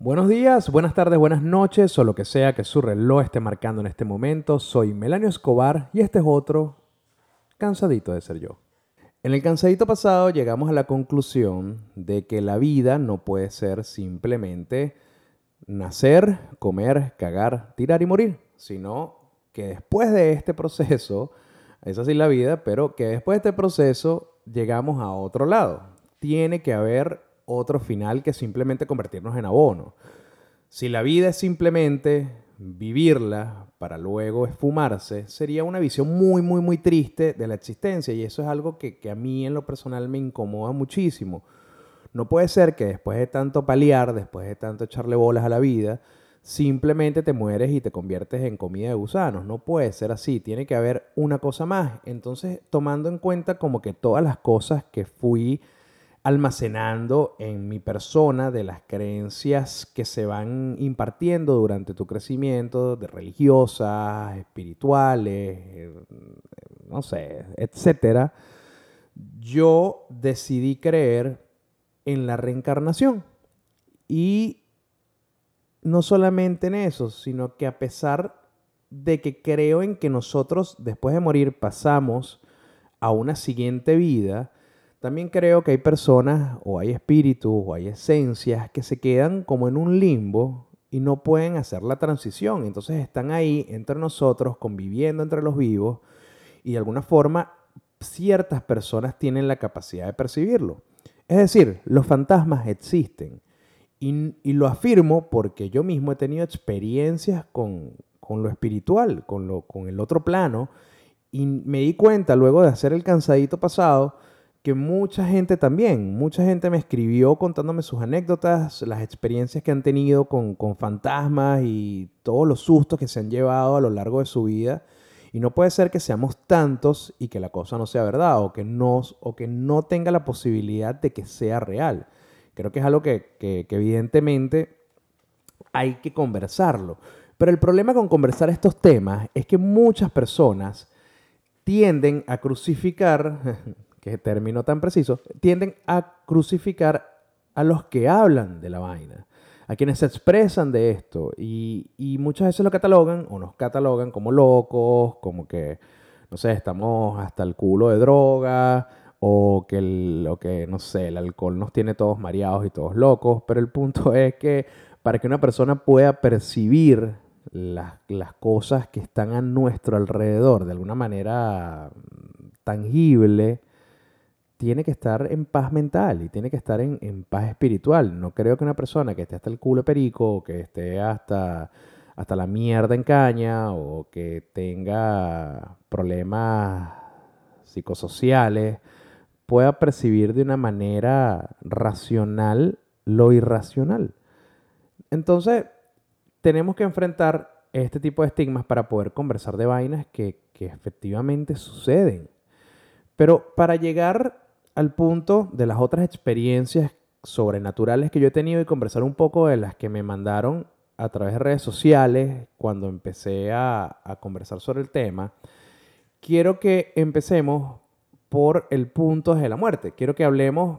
Buenos días, buenas tardes, buenas noches o lo que sea que su reloj esté marcando en este momento. Soy Melanio Escobar y este es otro Cansadito de ser yo. En el cansadito pasado llegamos a la conclusión de que la vida no puede ser simplemente nacer, comer, cagar, tirar y morir, sino que después de este proceso, es así la vida, pero que después de este proceso llegamos a otro lado. Tiene que haber otro final que simplemente convertirnos en abono. Si la vida es simplemente vivirla para luego esfumarse, sería una visión muy, muy, muy triste de la existencia y eso es algo que, a mí en lo personal me incomoda muchísimo. No puede ser que después de tanto paliar, después de tanto echarle bolas a la vida, simplemente te mueres y te conviertes en comida de gusanos. No puede ser así, tiene que haber una cosa más. Entonces, tomando en cuenta como que todas las cosas que fui almacenando en mi persona de las creencias que se van impartiendo durante tu crecimiento, de religiosas, espirituales, eh, no sé, etcétera, yo decidí creer en la reencarnación. Y no solamente en eso, sino que a pesar de que creo en que nosotros después de morir pasamos a una siguiente vida, también creo que hay personas o hay espíritus o hay esencias que se quedan como en un limbo y no pueden hacer la transición. Entonces están ahí entre nosotros, conviviendo entre los vivos y de alguna forma ciertas personas tienen la capacidad de percibirlo. Es decir, los fantasmas existen. Y, lo afirmo porque yo mismo he tenido experiencias con, lo espiritual, con, lo, con el otro plano. Y me di cuenta luego de hacer el cansadito pasado que mucha gente también, mucha gente me escribió contándome sus anécdotas, las experiencias que han tenido con, fantasmas y todos los sustos que se han llevado a lo largo de su vida. Y no puede ser que seamos tantos y que la cosa no sea verdad o que no, o que no tenga la posibilidad de que sea real. Creo que es algo que, que evidentemente hay que conversarlo. Pero el problema con conversar estos temas es que muchas personas tienden a crucificar qué término tan preciso, tienden a crucificar a los que hablan de la vaina, a quienes se expresan de esto. Y, muchas veces lo catalogan o nos catalogan como locos, como que, no sé, estamos hasta el culo de droga o que, lo que, no sé, el alcohol nos tiene todos mareados y todos locos, pero el punto es que para que una persona pueda percibir las, las, cosas que están a nuestro alrededor de alguna manera tangible, tiene que estar en paz mental y tiene que estar en, paz espiritual. No creo que una persona que esté hasta el culo perico o que esté hasta, hasta la mierda en caña o que tenga problemas psicosociales pueda percibir de una manera racional lo irracional. Entonces, tenemos que enfrentar este tipo de estigmas para poder conversar de vainas que, que efectivamente suceden. Pero para llegar al punto de las otras experiencias sobrenaturales que yo he tenido y conversar un poco de las que me mandaron a través de redes sociales cuando empecé a, conversar sobre el tema, quiero que empecemos por el punto de la muerte. Quiero que hablemos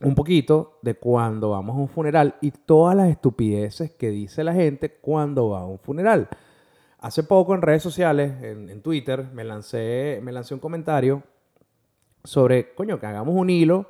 un poquito de cuando vamos a un funeral y todas las estupideces que dice la gente cuando va a un funeral. Hace poco en redes sociales, en, en Twitter, me lancé, me lancé un comentario sobre, coño, que hagamos un hilo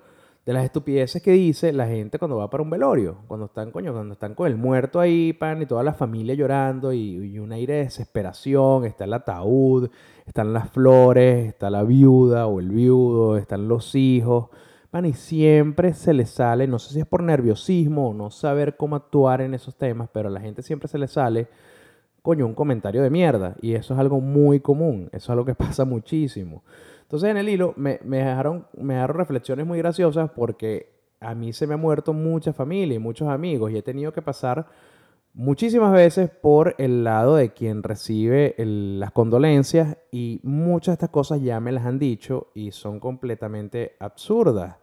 de las estupideces que dice la gente cuando va para un velorio, cuando están, coño, cuando están con el muerto ahí, pan, y toda la familia llorando y, un aire de desesperación, está el ataúd, están las flores, está la viuda o el viudo, están los hijos, pan, y siempre se les sale, no sé si es por nerviosismo o no saber cómo actuar en esos temas, pero a la gente siempre se le sale, coño, un comentario de mierda, y eso es algo muy común, eso es algo que pasa muchísimo. Entonces en el hilo me, dejaron, me dejaron reflexiones muy graciosas porque a mí se me ha muerto mucha familia y muchos amigos y he tenido que pasar muchísimas veces por el lado de quien recibe las condolencias y muchas de estas cosas ya me las han dicho y son completamente absurdas.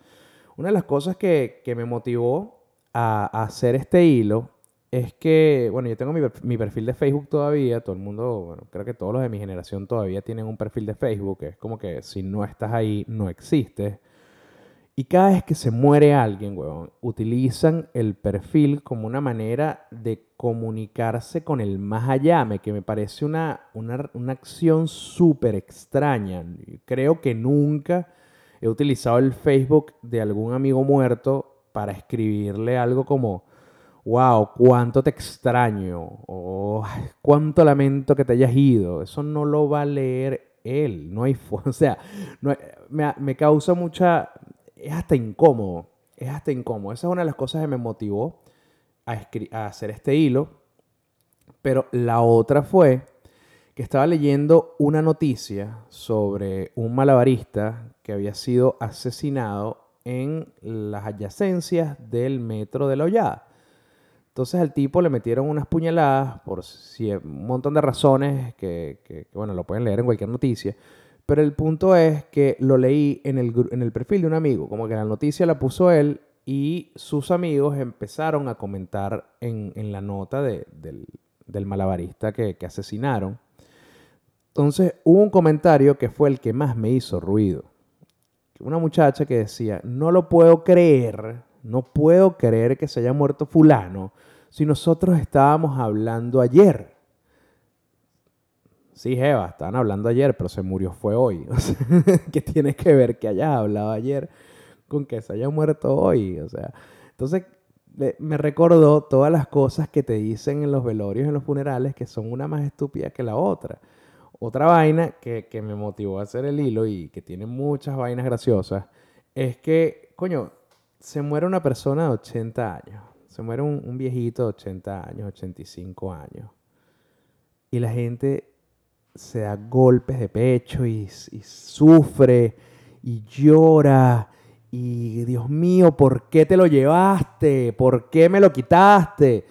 Una de las cosas que, que me motivó a, a, hacer este hilo es que, bueno, yo tengo mi, perfil de Facebook todavía, todo el mundo, bueno, creo que todos los de mi generación todavía tienen un perfil de Facebook, es como que si no estás ahí, no existes. Y cada vez que se muere alguien, weón, utilizan el perfil como una manera de comunicarse con el más allá, que me parece una, una, una acción súper extraña. Creo que nunca he utilizado el Facebook de algún amigo muerto para escribirle algo como, wow, cuánto te extraño, o "Ay, cuánto lamento que te hayas ido. Eso no lo va a leer él, no hay, o sea, me, me causa mucha, es hasta incómodo, es hasta incómodo. Esa es una de las cosas que me motivó a, a hacer este hilo, pero la otra fue que estaba leyendo una noticia sobre un malabarista que había sido asesinado en las adyacencias del metro de la Hollada. Entonces al tipo le metieron unas puñaladas por un montón de razones que, que- que, bueno, lo pueden leer en cualquier noticia. Pero el punto es que lo leí en el, en el perfil de un amigo, como que la noticia la puso él y sus amigos empezaron a comentar en, en la nota de- del, del malabarista que, que asesinaron. Entonces hubo un comentario que fue el que más me hizo ruido. Una muchacha que decía, no lo puedo creer, no puedo creer que se haya muerto fulano si nosotros estábamos hablando ayer. Sí, Eva, estaban hablando ayer, pero se murió fue hoy. ¿qué tiene que ver que hayas hablado ayer con que se haya muerto hoy? O sea, entonces me recordó todas las cosas que te dicen en los velorios, en los funerales, que son una más estúpida que la otra. Otra vaina que, que me motivó a hacer el hilo y que tiene muchas vainas graciosas es que, coño, se muere una persona de 80 años. Se muere un, viejito de 80 años, 85 años. Y la gente se da golpes de pecho y sufre y llora. Y Dios mío, ¿por qué te lo llevaste? ¿Por qué me lo quitaste?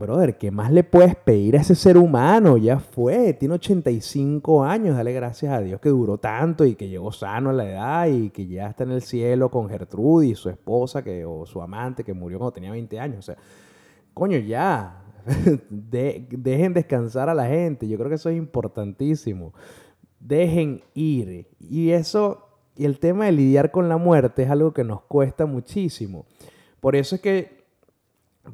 Brother, ¿qué más le puedes pedir a ese ser humano? Ya fue, tiene 85 años, dale gracias a Dios que duró tanto y que llegó sano a la edad y que ya está en el cielo con Gertrudis, su esposa que, o su amante que murió cuando tenía 20 años. O sea, coño, ya, de- dejen descansar a la gente, yo creo que eso es importantísimo. Dejen ir. Y eso, y el tema de lidiar con la muerte es algo que nos cuesta muchísimo. Por eso es que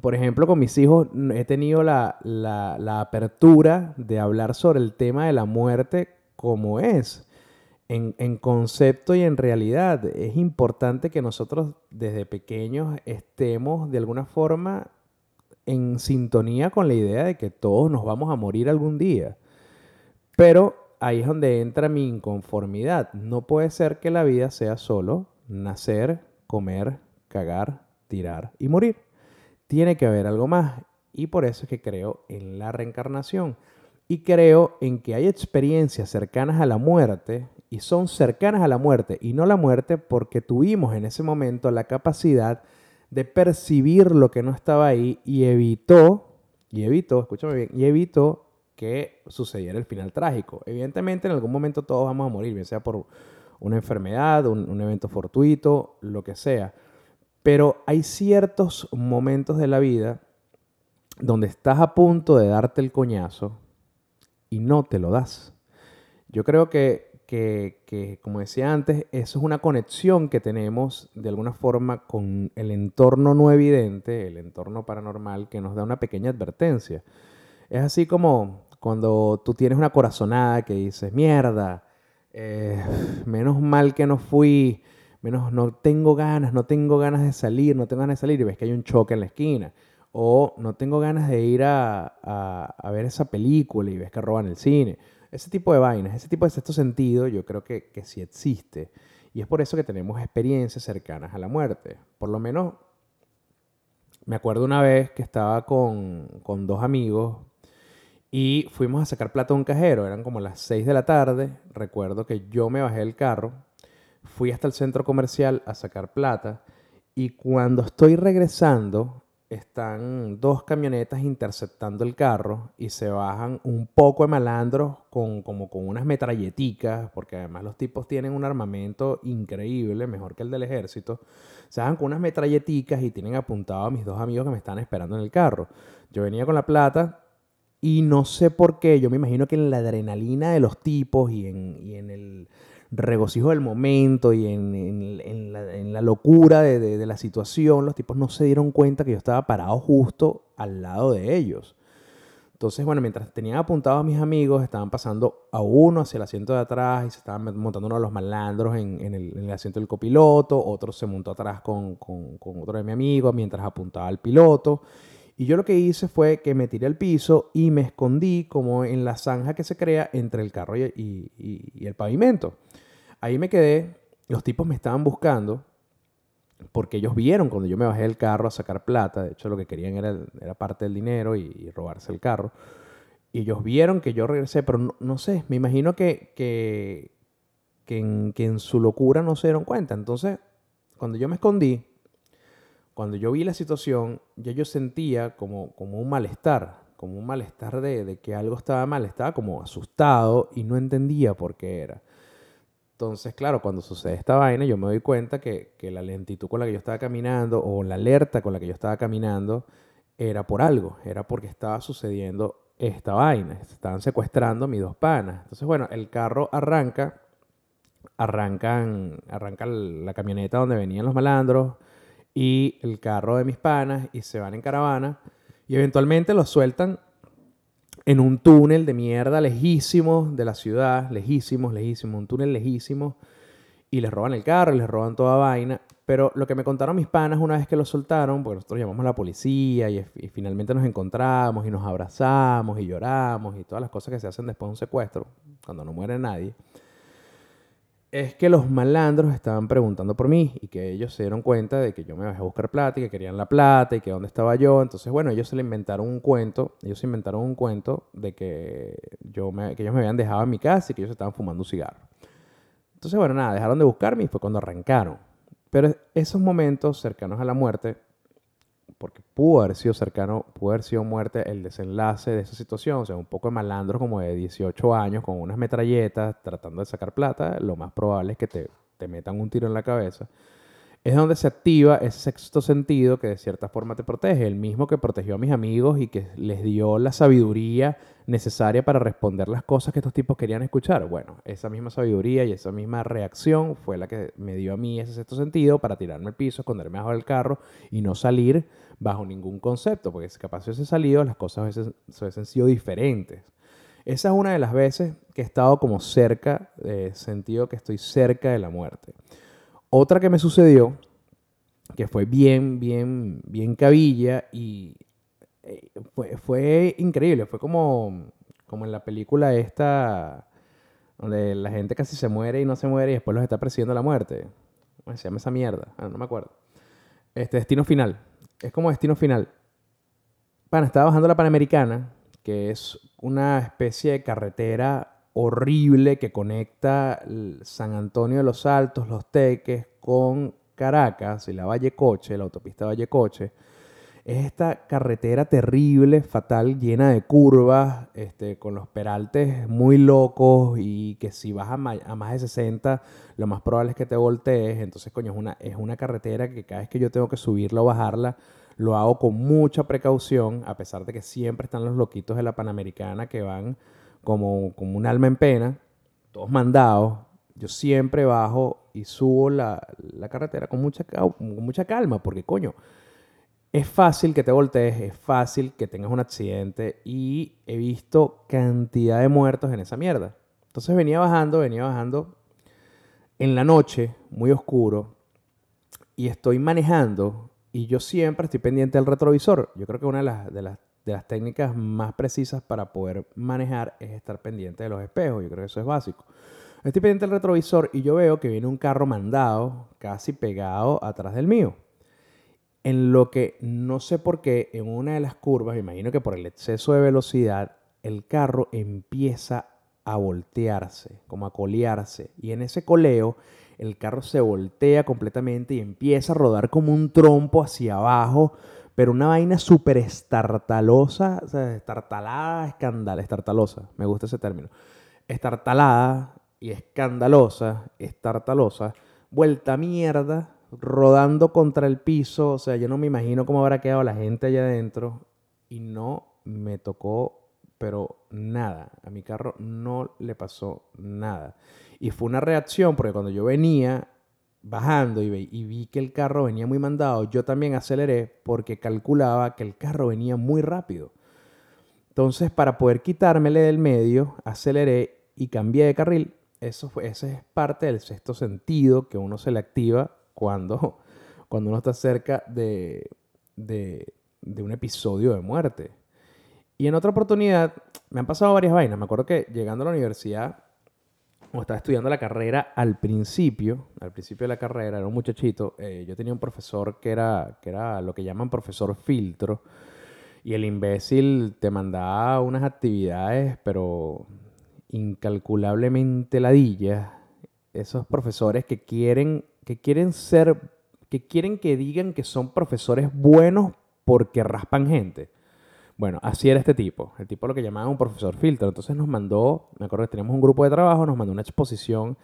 por ejemplo, con mis hijos he tenido la apertura de hablar sobre el tema de la muerte como es, en, en concepto y en realidad. Es importante que nosotros desde pequeños estemos de alguna forma en sintonía con la idea de que todos nos vamos a morir algún día. Pero ahí es donde entra mi inconformidad. No puede ser que la vida sea solo nacer, comer, cagar, tirar y morir tiene que haber algo más. Y por eso es que creo en la reencarnación. Y creo en que hay experiencias cercanas a la muerte y son cercanas a la muerte y no la muerte porque tuvimos en ese momento la capacidad de percibir lo que no estaba ahí y evitó, y evitó, escúchame bien, y evitó que sucediera el final trágico. Evidentemente en algún momento todos vamos a morir, bien sea por una enfermedad, un, un evento fortuito, lo que sea. Pero hay ciertos momentos de la vida donde estás a punto de darte el coñazo y no te lo das. Yo creo que, que, que, como decía antes, eso es una conexión que tenemos de alguna forma con el entorno no evidente, el entorno paranormal, que nos da una pequeña advertencia. Es así como cuando tú tienes una corazonada que dices, mierda, eh, menos mal que no fui, menos no tengo ganas, no tengo ganas de salir, no tengo ganas de salir y ves que hay un choque en la esquina. O no tengo ganas de ir a, a- ver esa película y ves que roban el cine. Ese tipo de vainas, ese tipo de sexto sentido yo creo que, que sí existe. Y es por eso que tenemos experiencias cercanas a la muerte. Por lo menos me acuerdo una vez que estaba con, con dos amigos y fuimos a sacar plata a un cajero. Eran como las 6 de la tarde. Recuerdo que yo me bajé del carro, fui hasta el centro comercial a sacar plata y cuando estoy regresando están dos camionetas interceptando el carro y se bajan un poco de malandros con, como con unas metralleticas, porque además los tipos tienen un armamento increíble, mejor que el del ejército. Se bajan con unas metralleticas y tienen apuntado a mis dos amigos que me están esperando en el carro. Yo venía con la plata y no sé por qué, yo me imagino que en la adrenalina de los tipos y en, y en el, regocijo del momento y en, la, locura de, de, la situación, los tipos no se dieron cuenta que yo estaba parado justo al lado de ellos. Entonces, bueno, mientras tenían apuntados a mis amigos, estaban pasando a uno hacia el asiento de atrás y se estaban montando uno de los malandros en, el, asiento del copiloto, otro se montó atrás con, con, otro de mis amigos mientras apuntaba al piloto. Y yo lo que hice fue que me tiré al piso y me escondí como en la zanja que se crea entre el carro y, el pavimento. Ahí me quedé, los tipos me estaban buscando porque ellos vieron cuando yo me bajé del carro a sacar plata, de hecho lo que querían era, era parte del dinero y, robarse el carro, y ellos vieron que yo regresé, pero no, sé, me imagino que, que, que, que en su locura no se dieron cuenta. Entonces, cuando yo me escondí, cuando yo vi la situación, ya yo sentía como, como un malestar, como un malestar de, de que algo estaba mal, estaba como asustado y no entendía por qué era. Entonces, claro, cuando sucede esta vaina, yo me doy cuenta que, la lentitud con la que yo estaba caminando o la alerta con la que yo estaba caminando era por algo, era porque estaba sucediendo esta vaina, estaban secuestrando mis dos panas. Entonces, bueno, el carro arranca, arrancan, arranca la camioneta donde venían los malandros y el carro de mis panas y se van en caravana y eventualmente los sueltan en un túnel de mierda lejísimo de la ciudad, lejísimo, lejísimo, un túnel lejísimo, y les roban el carro, les roban toda vaina. Pero lo que me contaron mis panas una vez que lo soltaron, porque nosotros llamamos a la policía y, y, finalmente nos encontramos y nos abrazamos y lloramos y todas las cosas que se hacen después de un secuestro, cuando no muere nadie es que los malandros estaban preguntando por mí y que ellos se dieron cuenta de que yo me bajé a buscar plata y que querían la plata y que dónde estaba yo. Entonces, bueno, ellos se le inventaron un cuento, ellos se inventaron un cuento de que, yo me, que ellos me habían dejado en mi casa y que ellos estaban fumando un cigarro. Entonces, bueno, nada, dejaron de buscarme y fue cuando arrancaron. Pero esos momentos cercanos a la muerte porque pudo haber sido cercano, pudo haber sido muerte el desenlace de esa situación, o sea, un poco de malandro como de 18 años con unas metralletas tratando de sacar plata, lo más probable es que te, te metan un tiro en la cabeza es donde se activa ese sexto sentido que de cierta forma te protege, el mismo que protegió a mis amigos y que les dio la sabiduría necesaria para responder las cosas que estos tipos querían escuchar. Bueno, esa misma sabiduría y esa misma reacción fue la que me dio a mí ese sexto sentido para tirarme al piso, esconderme bajo el carro y no salir bajo ningún concepto, porque si capaz hubiese salido, las cosas hubiesen, sido diferentes. Esa es una de las veces que he estado como cerca, de sentido que estoy cerca de la muerte. Otra que me sucedió, que fue bien, bien, bien cabilla y eh, fue, increíble. Fue como, como en la película esta, donde la gente casi se muere y no se muere y después los está persiguiendo la muerte. se llama esa mierda? Ah, no me acuerdo. Este, Destino Final. Es como Destino Final. Bueno, estaba bajando la Panamericana, que es una especie de carretera horrible que conecta San Antonio de los Altos, Los Teques, con Caracas y la Valle Coche, la autopista Valle Coche. Es esta carretera terrible, fatal, llena de curvas, este, con los peraltes muy locos y que si vas a, más de 60, lo más probable es que te voltees. Entonces, coño, es una, es una carretera que cada vez que yo tengo que subirla o bajarla, lo hago con mucha precaución, a pesar de que siempre están los loquitos de la Panamericana que van como, como un alma en pena, todos mandados, yo siempre bajo y subo la, carretera con mucha, con mucha calma, porque coño, es fácil que te voltees, es fácil que tengas un accidente y he visto cantidad de muertos en esa mierda. Entonces venía bajando, venía bajando en la noche, muy oscuro, y estoy manejando y yo siempre estoy pendiente del retrovisor. Yo creo que una de las, técnicas más precisas para poder manejar es estar pendiente de los espejos. Yo creo que eso es básico. Estoy pendiente del retrovisor y yo veo que viene un carro mandado casi pegado atrás del mío. En lo que no sé por qué, en una de las curvas, me imagino que por el exceso de velocidad, el carro empieza a voltearse, como a colearse. Y en ese coleo, el carro se voltea completamente y empieza a rodar como un trompo hacia abajo pero una vaina súper estartalosa, o sea, estartalada, escandal, estartalosa, me gusta ese término. Estartalada y escandalosa, estartalosa, vuelta mierda, rodando contra el piso, o sea, yo no me imagino cómo habrá quedado la gente allá adentro y no me tocó, pero nada, a mi carro no le pasó nada. Y fue una reacción porque cuando yo venía bajando y, vi que el carro venía muy mandado, yo también aceleré porque calculaba que el carro venía muy rápido. Entonces, para poder quitármele del medio, aceleré y cambié de carril. Eso fue, ese es parte del sexto sentido que uno se le activa cuando, cuando uno está cerca de, de, de un episodio de muerte. Y en otra oportunidad, me han pasado varias vainas. Me acuerdo que llegando a la universidad, o estaba estudiando la carrera al principio, al principio de la carrera, era un muchachito, eh, yo tenía un profesor que era, que era lo que llaman profesor filtro, y el imbécil te mandaba unas actividades, pero incalculablemente ladillas. Esos profesores que quieren, que quieren ser, que quieren que digan que son profesores buenos porque raspan gente. Bueno, así era este tipo. El tipo lo que llamaban un profesor filtro. Entonces nos mandó, me acuerdo que teníamos un grupo de trabajo, nos mandó una exposición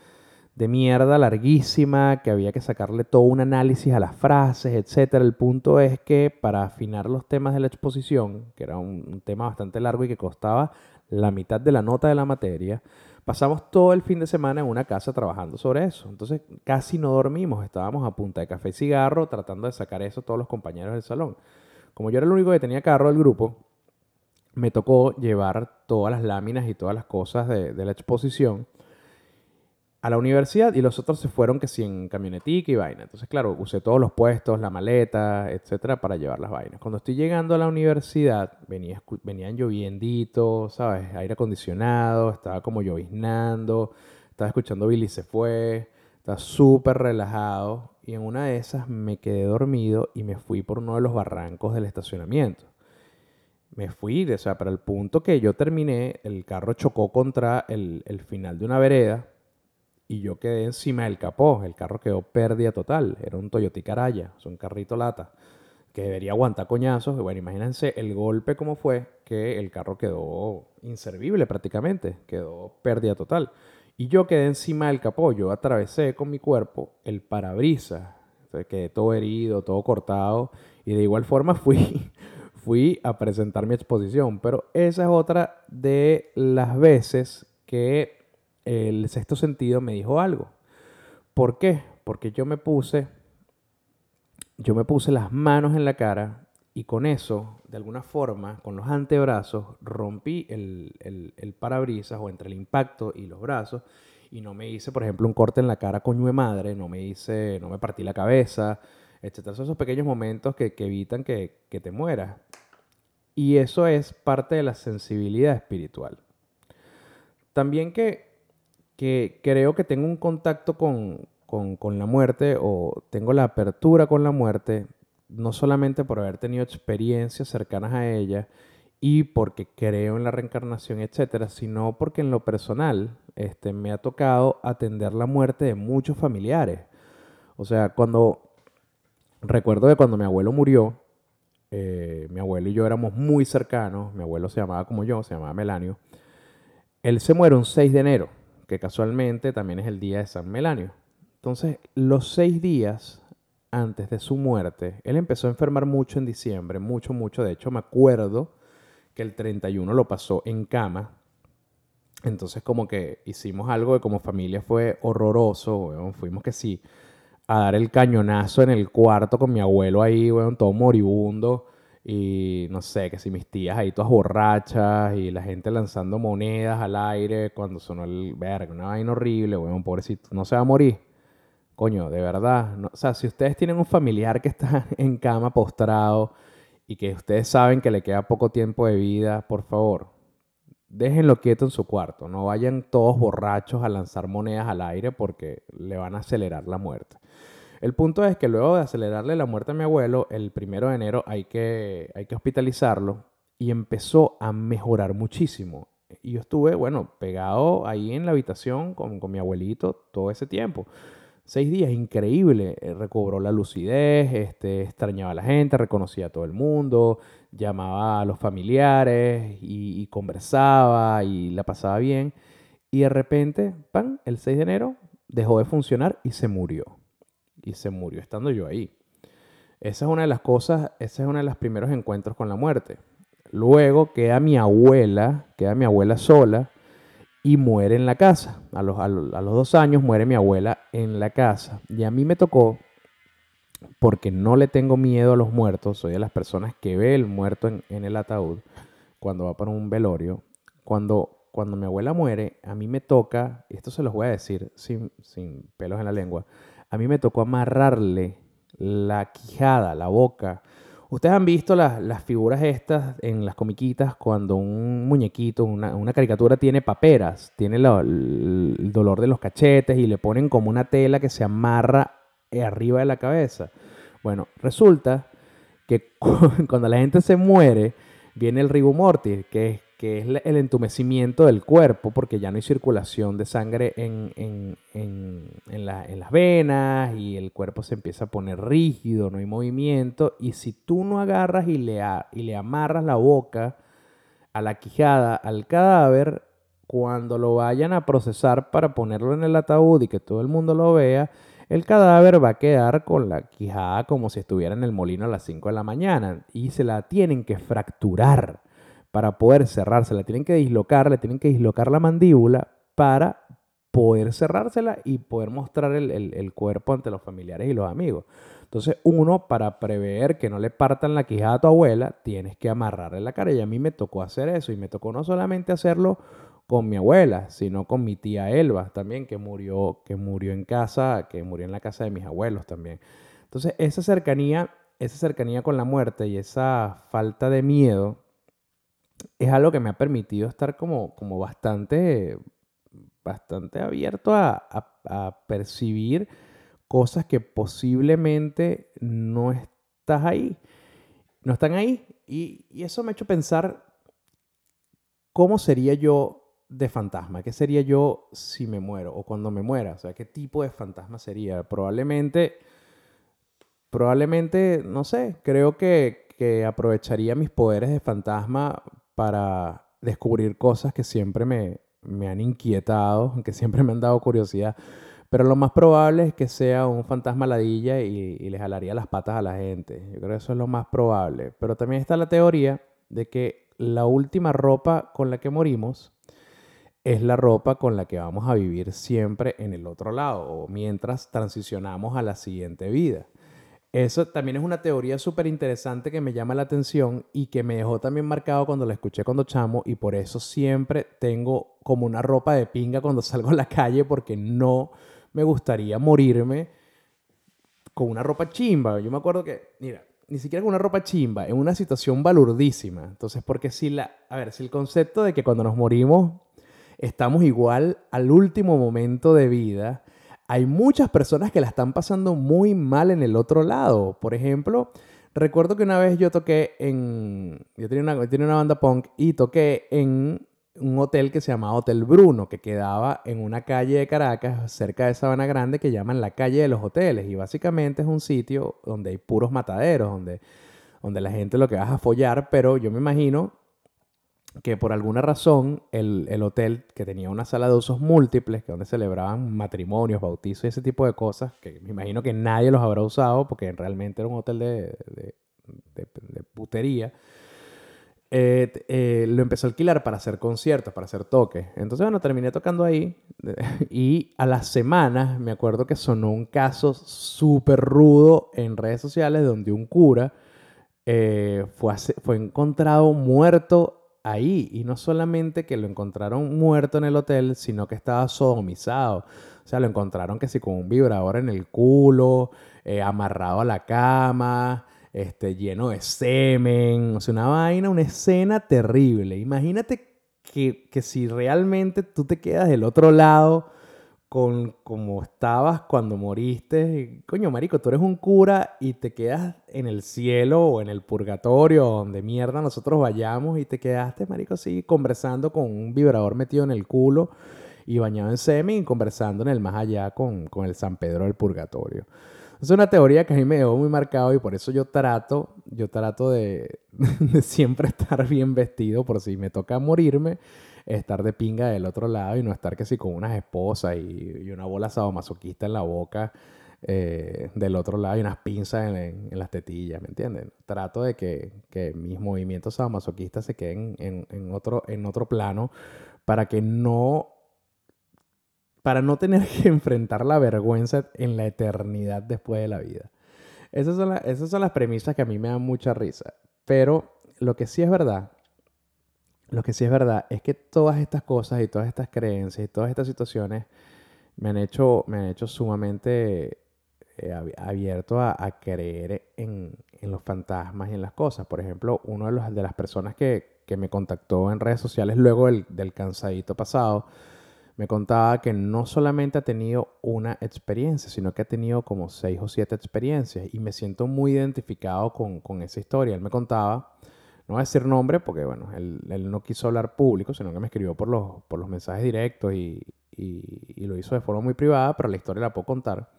de mierda larguísima, que había que sacarle todo un análisis a las frases, etc. El punto es que para afinar los temas de la exposición, que era un, un tema bastante largo y que costaba la mitad de la nota de la materia, pasamos todo el fin de semana en una casa trabajando sobre eso. Entonces casi no dormimos, estábamos a punta de café y cigarro tratando de sacar eso todos los compañeros del salón. Como yo era el único que tenía carro del grupo, me tocó llevar todas las láminas y todas las cosas de, la exposición a la universidad y los otros se fueron que sí en camionetica y vaina. Entonces, claro, usé todos los puestos, la maleta, etcétera, para llevar las vainas. Cuando estoy llegando a la universidad, venía, venían lloviendito, ¿sabes? Aire acondicionado, estaba como lloviznando, estaba escuchando Billy se fue, estaba súper relajado y en una de esas me quedé dormido y me fui por uno de los barrancos del estacionamiento. Me fui, o sea, para el punto que yo terminé, el carro chocó contra el, final de una vereda y yo quedé encima del capó. El carro quedó pérdida total. Era un Toyota Caraya, es un carrito lata que debería aguantar coñazos. Bueno, imagínense el golpe como fue que el carro quedó inservible prácticamente, quedó pérdida total. Y yo quedé encima del capó, yo atravesé con mi cuerpo el parabrisas, quedé todo herido, todo cortado, y de igual forma fui, fui a presentar mi exposición. Pero esa es otra de las veces que el sexto sentido me dijo algo. ¿Por qué? Porque yo me puse, yo me puse las manos en la cara y con eso, de alguna forma, con los antebrazos, rompí el, el, parabrisas o entre el impacto y los brazos y no me hice, por ejemplo, un corte en la cara coño de madre, no me hice, no me partí la cabeza, etc. Son esos pequeños momentos que, evitan que, te mueras. Y eso es parte de la sensibilidad espiritual. También que, que creo que tengo un contacto con, con la muerte o tengo la apertura con la muerte no solamente por haber tenido experiencias cercanas a ella y porque creo en la reencarnación, etcétera, sino porque en lo personal este, me ha tocado atender la muerte de muchos familiares. O sea, cuando recuerdo que cuando mi abuelo murió, eh, mi abuelo y yo éramos muy cercanos, mi abuelo se llamaba como yo, se llamaba Melanio, él se muere un 6 de enero, que casualmente también es el día de San Melanio. Entonces, los seis días antes de su muerte, él empezó a enfermar mucho en diciembre, mucho, mucho. De hecho, me acuerdo que el 31 lo pasó en cama. Entonces, como que hicimos algo que como familia fue horroroso, Fuimos que sí, a dar el cañonazo en el cuarto con mi abuelo ahí, weón, todo moribundo. Y no sé, que si mis tías ahí todas borrachas y la gente lanzando monedas al aire cuando sonó el verga, una vaina horrible, weón, pobrecito, no se va a morir. Coño, de verdad. o sea, si ustedes tienen un familiar que está en cama postrado y que ustedes saben que le queda poco tiempo de vida, por favor, déjenlo quieto en su cuarto. No vayan todos borrachos a lanzar monedas al aire porque le van a acelerar la muerte. El punto es que luego de acelerarle la muerte a mi abuelo, el primero de enero hay que, hay que hospitalizarlo y empezó a mejorar muchísimo. Y yo estuve, bueno, pegado ahí en la habitación con, con mi abuelito todo ese tiempo seis días, increíble. Eh, recobró la lucidez, este, extrañaba a la gente, reconocía a todo el mundo, llamaba a los familiares y, conversaba y la pasaba bien. Y de repente, pan, el 6 de enero dejó de funcionar y se murió. Y se murió estando yo ahí. Esa es una de las cosas, ese es uno de los primeros encuentros con la muerte. Luego queda mi abuela, queda mi abuela sola y muere en la casa. A los, a los, dos años muere mi abuela en la casa. Y a mí me tocó, porque no le tengo miedo a los muertos, soy de las personas que ve el muerto en, en el ataúd cuando va para un velorio. Cuando, cuando mi abuela muere, a mí me toca, esto se los voy a decir sin, sin pelos en la lengua, a mí me tocó amarrarle la quijada, la boca. Ustedes han visto las, las figuras estas en las comiquitas cuando un muñequito, una, una caricatura tiene paperas, tiene el, dolor de los cachetes y le ponen como una tela que se amarra arriba de la cabeza. Bueno, resulta que cu- cuando la gente se muere, viene el rigor mortis, que es, que es el entumecimiento del cuerpo, porque ya no hay circulación de sangre en, en- en- en la- las venas y el cuerpo se empieza a poner rígido, no hay movimiento. Y si tú no agarras y le, a- y le amarras la boca a la quijada al cadáver, cuando lo vayan a procesar para ponerlo en el ataúd y que todo el mundo lo vea, el cadáver va a quedar con la quijada como si estuviera en el molino a las 5 de la mañana y se la tienen que fracturar para poder cerrarse, la tienen que dislocar, le tienen que dislocar la mandíbula para poder cerrársela y poder mostrar el cuerpo ante los familiares y los amigos. Entonces, uno, para prever que no le partan la quijada a tu abuela, tienes que amarrarle la cara. Y a mí me tocó hacer eso. Y me tocó no solamente hacerlo con mi abuela, sino con mi tía Elba también, que murió, que murió en casa, que murió en la casa de mis abuelos también. Entonces, esa cercanía, esa cercanía con la muerte y esa falta de miedo es algo que me ha permitido estar como, como bastante, bastante abierto a, a- percibir cosas que posiblemente no estás ahí, no están ahí. Y, y eso me ha hecho pensar cómo sería yo de fantasma, qué sería yo si me muero o cuando me muera, o sea, qué tipo de fantasma sería. Probablemente, probablemente, no sé, creo que, que aprovecharía mis poderes de fantasma para descubrir cosas que siempre me, me han inquietado, que siempre me han dado curiosidad. Pero lo más probable es que sea un fantasma ladilla y, y le jalaría las patas a la gente. Yo creo que eso es lo más probable. Pero también está la teoría de que la última ropa con la que morimos es la ropa con la que vamos a vivir siempre en el otro lado o mientras transicionamos a la siguiente vida. Eso también es una teoría súper interesante que me llama la atención y que me dejó también marcado cuando la escuché cuando chamo y por eso siempre tengo como una ropa de pinga cuando salgo a la calle porque no me gustaría morirme con una ropa chimba. Yo me acuerdo que, mira, ni siquiera con una ropa chimba, en una situación balurdísima. Entonces, porque si la, a ver, si el concepto de que cuando nos morimos estamos igual al último momento de vida, hay muchas personas que la están pasando muy mal en el otro lado. Por ejemplo, recuerdo que una vez yo toqué en, yo tenía una, tenía una banda punk y toqué en un hotel que se llamaba Hotel Bruno, que quedaba en una calle de Caracas, cerca de Sabana Grande, que llaman la calle de los hoteles. Y básicamente es un sitio donde hay puros mataderos, donde, donde la gente lo que va es a follar, pero yo me imagino que por alguna razón el, el hotel, que tenía una sala de usos múltiples, que donde celebraban matrimonios, bautizos y ese tipo de cosas, que me imagino que nadie los habrá usado porque realmente era un hotel de, de, de- de putería, eh, eh, lo empezó a alquilar para hacer conciertos, para hacer toques. Entonces, bueno, terminé tocando ahí y a las semanas me acuerdo que sonó un caso súper rudo en redes sociales donde un cura eh, fue, fue encontrado muerto ahí. Y no solamente que lo encontraron muerto en el hotel, sino que estaba sodomizado. O sea, lo encontraron que sí con un vibrador en el culo, eh, amarrado a la cama, este, lleno de semen. O sea, una vaina, una escena terrible. Imagínate que, que si realmente tú te quedas del otro lado con como estabas cuando moriste. Coño, marico, tú eres un cura y te quedas en el cielo o en el purgatorio, donde mierda nosotros vayamos y te quedaste, marico, así conversando con un vibrador metido en el culo y bañado en semen y conversando en el más allá con, con el San Pedro del purgatorio. Es una teoría que a mí me dejó muy marcado y por eso yo trato, yo trato de, de siempre estar bien vestido por si me toca morirme, estar de pinga del otro lado y no estar que si con unas esposas y, y una bola sadomasoquista en la boca eh, del otro lado hay unas pinzas en, las tetillas, ¿me entienden? Trato de que, mis movimientos sadomasoquistas se queden en, en, otro, en otro plano para que no para no tener que enfrentar la vergüenza en la eternidad después de la vida. Esas son, esas son las premisas que a mí me dan mucha risa. Pero lo que sí es verdad, lo que sí es verdad es que todas estas cosas y todas estas creencias y todas estas situaciones me han hecho, me han hecho sumamente eh, abierto a, creer en, los fantasmas y en las cosas. Por ejemplo, una de, de las personas que, me contactó en redes sociales luego del, cansadito pasado, me contaba que no solamente ha tenido una experiencia, sino que ha tenido como seis o siete experiencias y me siento muy identificado con, esa historia. Él me contaba, no voy a decir nombre porque, bueno, él, no quiso hablar público, sino que me escribió por los, por los mensajes directos y, y, lo hizo de forma muy privada, pero la historia la puedo contar.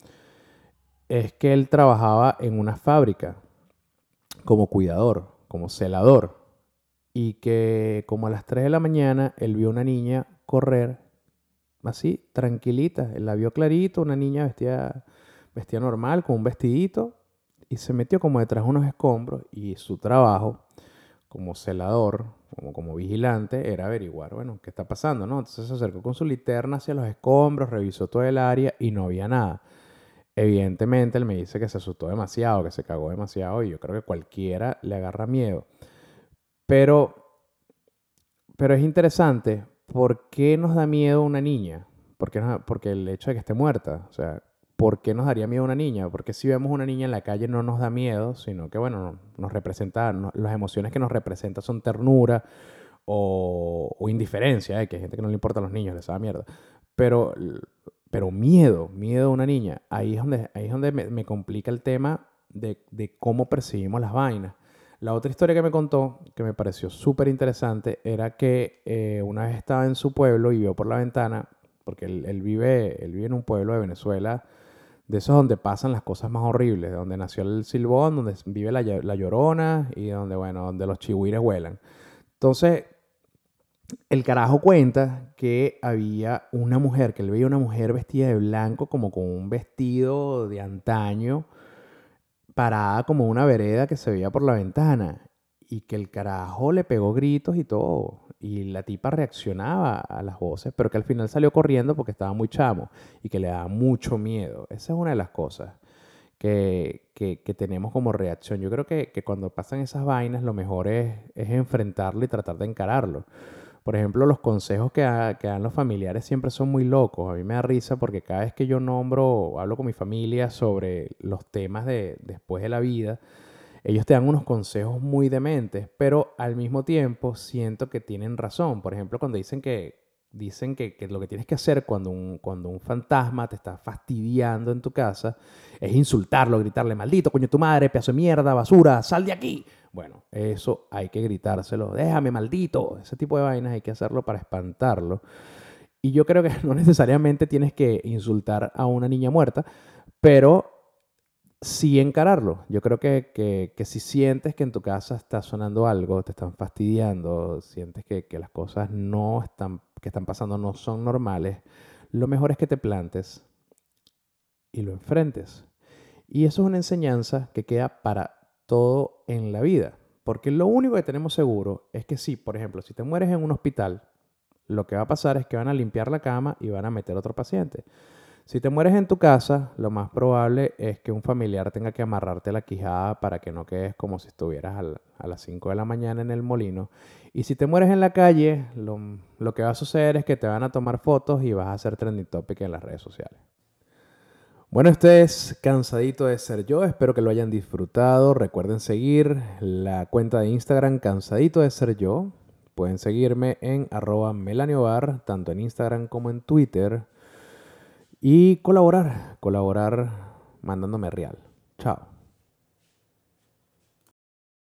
Es que él trabajaba en una fábrica como cuidador, como celador, y que como a las 3 de la mañana él vio una niña correr así, tranquilita, él la vio clarito, una niña vestida, vestida normal, con un vestidito, y se metió como detrás de unos escombros, y su trabajo como celador, como, como vigilante, era averiguar, bueno, qué está pasando, ¿no? Entonces se acercó con su linterna hacia los escombros, revisó todo el área y no había nada. Evidentemente él me dice que se asustó demasiado, que se cagó demasiado y yo creo que cualquiera le agarra miedo. Pero, pero es interesante, ¿por qué nos da miedo una niña? ¿Por qué porque el hecho de que esté muerta, o sea, ¿por qué nos daría miedo una niña? Porque si vemos una niña en la calle no nos da miedo, sino que, bueno, nos representa, las emociones que nos representa son ternura o, indiferencia, ¿eh? que hay gente que no le importa a los niños, les da mierda. Pero pero miedo, miedo a una niña. Ahí es donde, ahí es donde me, complica el tema de, cómo percibimos las vainas. La otra historia que me contó, que me pareció súper interesante, era que eh, una vez estaba en su pueblo y vio por la ventana, porque él, vive, él vive en un pueblo de Venezuela, de esos donde pasan las cosas más horribles, de donde nació el silbón, donde vive la, la llorona y donde, bueno, donde los chihuires vuelan. Entonces, el carajo cuenta que había una mujer, que él veía una mujer vestida de blanco, como con un vestido de antaño, parada como una vereda que se veía por la ventana. Y que el carajo le pegó gritos y todo. Y la tipa reaccionaba a las voces, pero que al final salió corriendo porque estaba muy chamo y que le daba mucho miedo. Esa es una de las cosas que, tenemos como reacción. Yo creo que, cuando pasan esas vainas, lo mejor es, es enfrentarlo y tratar de encararlo. Por ejemplo, los consejos que, dan los familiares siempre son muy locos. A mí me da risa porque cada vez que yo nombro, hablo con mi familia sobre los temas de después de la vida, ellos te dan unos consejos muy dementes, pero al mismo tiempo siento que tienen razón. Por ejemplo, cuando dicen que dicen que, lo que tienes que hacer cuando un, cuando un fantasma te está fastidiando en tu casa es insultarlo, gritarle, maldito, coño tu madre, pedazo de mierda, basura, sal de aquí. Bueno, eso hay que gritárselo, déjame maldito, ese tipo de vainas hay que hacerlo para espantarlo. Y yo creo que no necesariamente tienes que insultar a una niña muerta, pero sí encararlo. Yo creo que, que, si sientes que en tu casa está sonando algo, te están fastidiando, sientes que, que las cosas no están, que están pasando no son normales, lo mejor es que te plantes y lo enfrentes. Y eso es una enseñanza que queda para todo en la vida. Porque lo único que tenemos seguro es que si, por ejemplo, si te mueres en un hospital, lo que va a pasar es que van a limpiar la cama y van a meter otro paciente. Si te mueres en tu casa, lo más probable es que un familiar tenga que amarrarte la quijada para que no quedes como si estuvieras a las 5 de la mañana en el molino. Y si te mueres en la calle, lo, que va a suceder es que te van a tomar fotos y vas a hacer trending topic en las redes sociales. Bueno, este es Cansadito de Ser Yo. Espero que lo hayan disfrutado. Recuerden seguir la cuenta de Instagram Cansadito de Ser Yo. Pueden seguirme en arroba melaniobar, tanto en Instagram como en Twitter. Y colaborar, colaborar mandándome real. Chao.